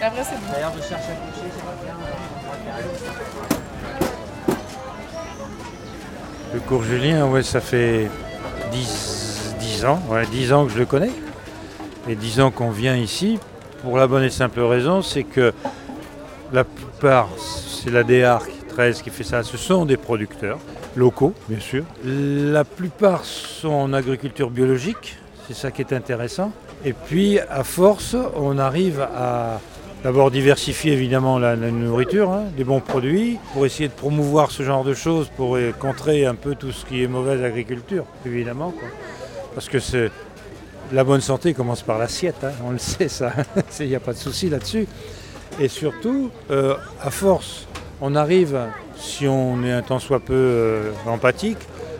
Et après, c'est bon. D'ailleurs, je cherche à coucher, c'est pas bien. Le cours Julien, ouais, ça fait 10, 10 ans, ouais, 10 ans que je le connais. Et 10 ans qu'on vient ici, pour la bonne et simple raison, c'est que la plupart, c'est la DARC 13 qui fait ça, ce sont des producteurs locaux, bien sûr. La plupart sont en agriculture biologique, c'est ça qui est intéressant. Et puis, à force, on arrive à d'abord diversifier évidemment la, nourriture, hein, des bons produits, pour essayer de promouvoir ce genre de choses, pour euh, contrer un peu tout ce qui est mauvaise agriculture, évidemment. Parce que la bonne santé commence par l'assiette, hein, on le sait ça, il n'y a pas de souci là-dessus. Et surtout, euh, à force, on arrive, si on est un tant soit peu euh, empathique,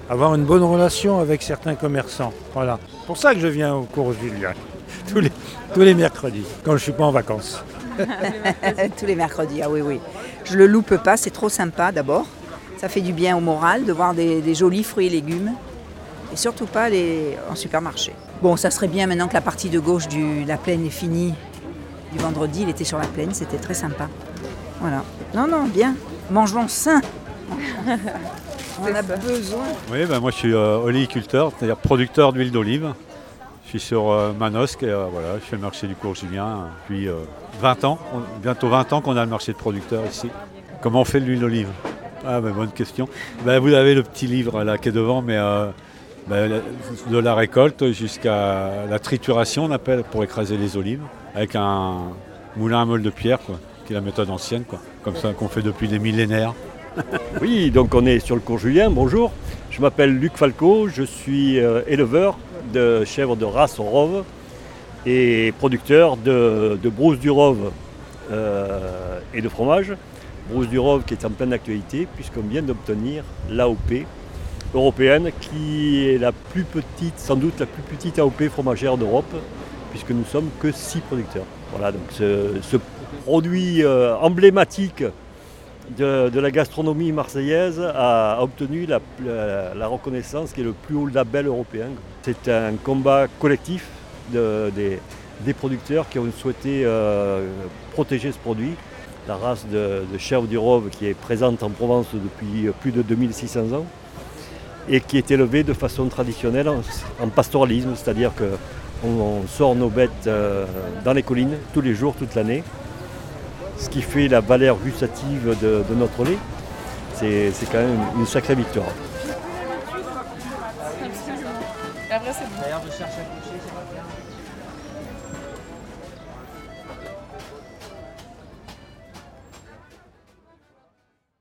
à avoir une bonne relation avec certains commerçants. Voilà. C'est pour ça que je viens au cours Julien, tous les, tous les mercredis, quand je ne suis pas en vacances. Tous les mercredis, ah oui, oui. Je le loupe pas, c'est trop sympa d'abord. Ça fait du bien au moral de voir des, des jolis fruits et légumes. Et surtout pas les, en supermarché. Bon, ça serait bien maintenant que la partie de gauche de la plaine est finie. Du vendredi, il était sur la plaine, c'était très sympa. Voilà. Non, non, bien. Mangeons sain. On a besoin. Oui, ben moi je suis euh, oléiculteur, c'est-à-dire producteur d'huile d'olive. Je suis sur euh, Manosque et euh, voilà, je fais le marché du cours Julien depuis euh, 20 ans, On- bientôt 20 ans qu'on a le marché de producteurs ici. Comment on fait de l'huile d'olive? Ah ben bonne question. Ben, vous avez le petit livre là qui est devant, mais euh, ben, de la récolte jusqu'à la trituration on appelle pour écraser les olives, avec un moulin à molle de pierre, quoi, qui est la méthode ancienne, quoi, comme ça qu'on fait depuis des millénaires. Oui, donc on est sur le cours Julien, bonjour. Je m'appelle Luc Falco, je suis euh, éleveur de chèvres de race Rove et producteur de, de brousse du Rove euh, et de fromage. Brousse du Rove qui est en pleine actualité puisqu'on vient d'obtenir l'AOP européenne qui est la plus petite, sans doute la plus petite AOP fromagère d'Europe puisque nous sommes que six producteurs. Voilà, donc ce, produit euh, emblématique de, la gastronomie marseillaise a, obtenu la reconnaissance qui est le plus haut label européen. C'est un combat collectif de- des, producteurs qui ont souhaité euh, protéger ce produit. La race de, chèvre du Rove qui est présente en Provence depuis plus de 2600 ans et qui est élevée de façon traditionnelle en, pastoralisme, c'est-à-dire qu'on on sort nos bêtes euh, dans les collines tous les jours, toute l'année ce qui fait la valeur gustative de, notre lait, c'est quand même une sacrée victoire. Après, c'est. D'ailleurs, je cherche à coucher, pas.